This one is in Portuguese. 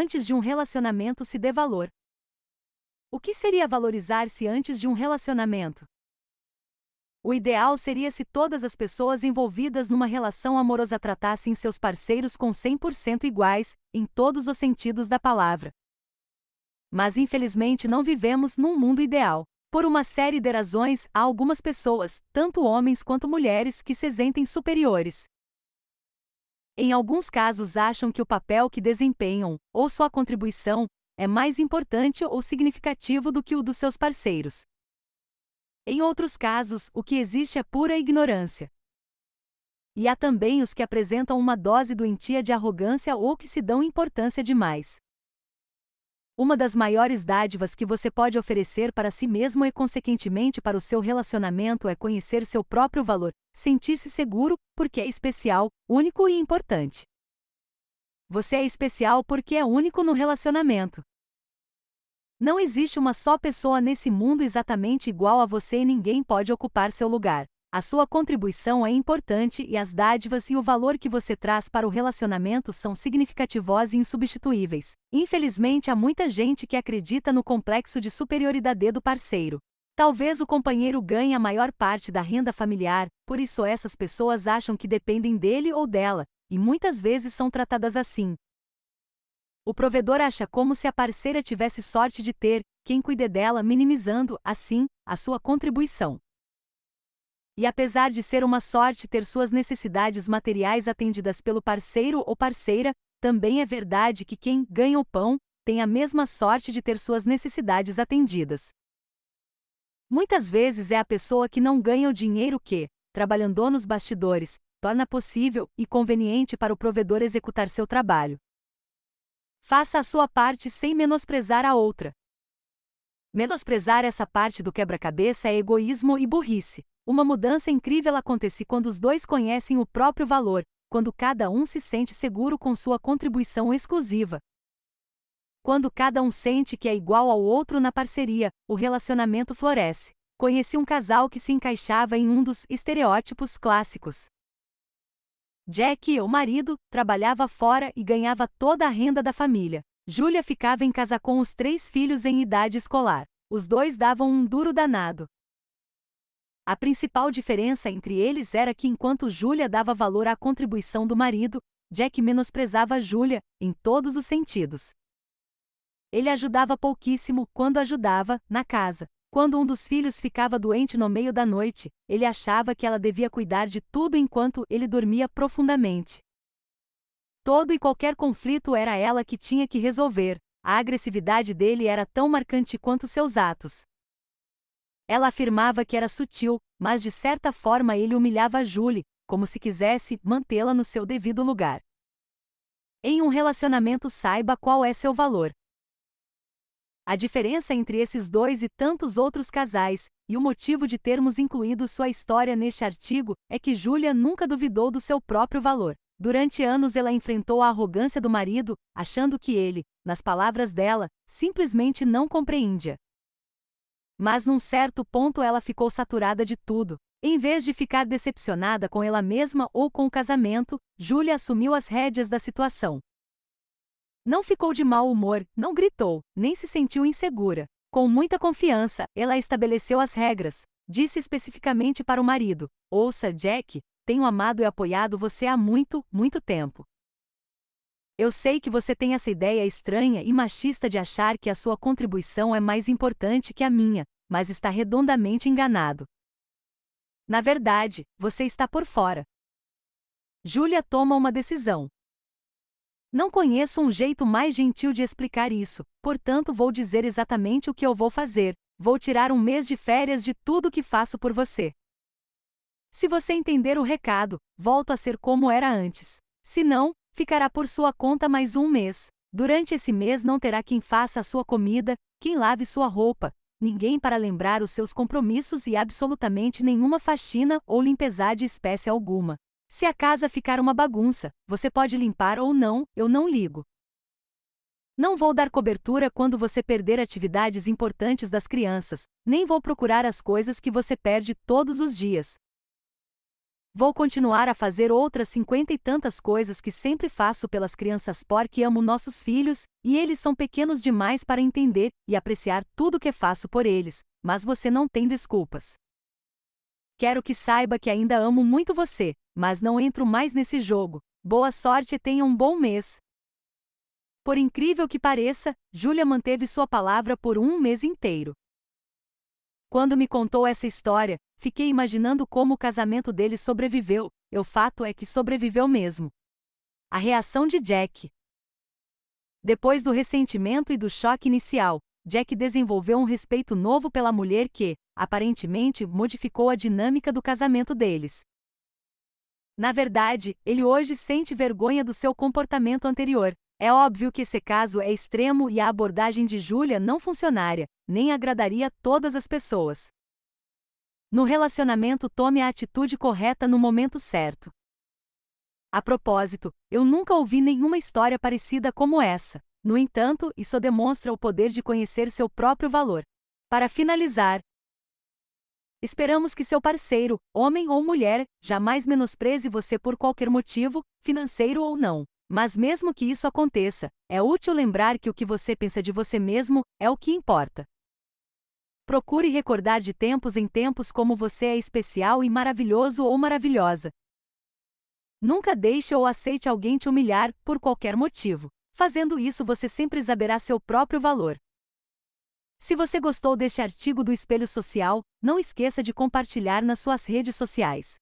antes de um relacionamento se dê valor. O que seria valorizar-se antes de um relacionamento? O ideal seria se todas as pessoas envolvidas numa relação amorosa tratassem seus parceiros com 100% iguais, em todos os sentidos da palavra. Mas infelizmente não vivemos num mundo ideal. Por uma série de razões, há algumas pessoas, tanto homens quanto mulheres, que se sentem superiores. Em alguns casos acham que o papel que desempenham, ou sua contribuição, é mais importante ou significativo do que o dos seus parceiros. Em outros casos, o que existe é pura ignorância. E há também os que apresentam uma dose doentia de arrogância ou que se dão importância demais. Uma das maiores dádivas que você pode oferecer para si mesmo e, consequentemente, para o seu relacionamento é conhecer seu próprio valor, sentir-se seguro, porque é especial, único e importante. Você é especial porque é único no relacionamento. Não existe uma só pessoa nesse mundo exatamente igual a você e ninguém pode ocupar seu lugar. A sua contribuição é importante e as dádivas e o valor que você traz para o relacionamento são significativos e insubstituíveis. Infelizmente, há muita gente que acredita no complexo de superioridade do parceiro. Talvez o companheiro ganhe a maior parte da renda familiar, por isso essas pessoas acham que dependem dele ou dela, e muitas vezes são tratadas assim. O provedor acha como se a parceira tivesse sorte de ter quem cuide dela, minimizando, assim, a sua contribuição. E apesar de ser uma sorte ter suas necessidades materiais atendidas pelo parceiro ou parceira, também é verdade que quem ganha o pão tem a mesma sorte de ter suas necessidades atendidas. Muitas vezes é a pessoa que não ganha o dinheiro que, trabalhando nos bastidores, torna possível e conveniente para o provedor executar seu trabalho. Faça a sua parte sem menosprezar a outra. Menosprezar essa parte do quebra-cabeça é egoísmo e burrice. Uma mudança incrível acontece quando os dois conhecem o próprio valor, quando cada um se sente seguro com sua contribuição exclusiva. Quando cada um sente que é igual ao outro na parceria, o relacionamento floresce. Conheci um casal que se encaixava em um dos estereótipos clássicos. Jack, o marido, trabalhava fora e ganhava toda a renda da família. Júlia ficava em casa com os três filhos em idade escolar. Os dois davam um duro danado. A principal diferença entre eles era que enquanto Júlia dava valor à contribuição do marido, Jack menosprezava Júlia, em todos os sentidos. Ele ajudava pouquíssimo quando ajudava, na casa. Quando um dos filhos ficava doente no meio da noite, ele achava que ela devia cuidar de tudo enquanto ele dormia profundamente. Todo e qualquer conflito era ela que tinha que resolver. A agressividade dele era tão marcante quanto seus atos. Ela afirmava que era sutil, mas de certa forma ele humilhava Julie, como se quisesse mantê-la no seu devido lugar. Em um relacionamento, saiba qual é seu valor. A diferença entre esses dois e tantos outros casais, e o motivo de termos incluído sua história neste artigo, é que Julia nunca duvidou do seu próprio valor. Durante anos ela enfrentou a arrogância do marido, achando que ele, nas palavras dela, simplesmente não compreendia. Mas num certo ponto ela ficou saturada de tudo. Em vez de ficar decepcionada com ela mesma ou com o casamento, Julia assumiu as rédeas da situação. Não ficou de mau humor, não gritou, nem se sentiu insegura. Com muita confiança, ela estabeleceu as regras. Disse especificamente para o marido: Ouça, Jack, tenho amado e apoiado você há muito, muito tempo. Eu sei que você tem essa ideia estranha e machista de achar que a sua contribuição é mais importante que a minha, mas está redondamente enganado. Na verdade, você está por fora. Júlia toma uma decisão. Não conheço um jeito mais gentil de explicar isso, portanto vou dizer exatamente o que eu vou fazer. Vou tirar um mês de férias de tudo que faço por você. Se você entender o recado, volto a ser como era antes. Se não, ficará por sua conta mais um mês. Durante esse mês não terá quem faça a sua comida, quem lave sua roupa, ninguém para lembrar os seus compromissos e absolutamente nenhuma faxina ou limpeza de espécie alguma. Se a casa ficar uma bagunça, você pode limpar ou não, eu não ligo. Não vou dar cobertura quando você perder atividades importantes das crianças, nem vou procurar as coisas que você perde todos os dias. Vou continuar a fazer outras cinquenta e tantas coisas que sempre faço pelas crianças porque amo nossos filhos, e eles são pequenos demais para entender e apreciar tudo que faço por eles, mas você não tem desculpas. Quero que saiba que ainda amo muito você, mas não entro mais nesse jogo. Boa sorte e tenha um bom mês. Por incrível que pareça, Júlia manteve sua palavra por um mês inteiro. Quando me contou essa história, fiquei imaginando como o casamento dele sobreviveu, e o fato é que sobreviveu mesmo. A reação de Jack. Depois do ressentimento e do choque inicial, Jack desenvolveu um respeito novo pela mulher que, aparentemente, modificou a dinâmica do casamento deles. Na verdade, ele hoje sente vergonha do seu comportamento anterior. É óbvio que esse caso é extremo e a abordagem de Julia não funcionaria, nem agradaria todas as pessoas. No relacionamento, tome a atitude correta no momento certo. A propósito, eu nunca ouvi nenhuma história parecida como essa. No entanto, isso demonstra o poder de conhecer seu próprio valor. Para finalizar, esperamos que seu parceiro, homem ou mulher, jamais menospreze você por qualquer motivo, financeiro ou não. Mas mesmo que isso aconteça, é útil lembrar que o que você pensa de você mesmo é o que importa. Procure recordar de tempos em tempos como você é especial e maravilhoso ou maravilhosa. Nunca deixe ou aceite alguém te humilhar por qualquer motivo. Fazendo isso, você sempre saberá seu próprio valor. Se você gostou deste artigo do Espelho Social, não esqueça de compartilhar nas suas redes sociais.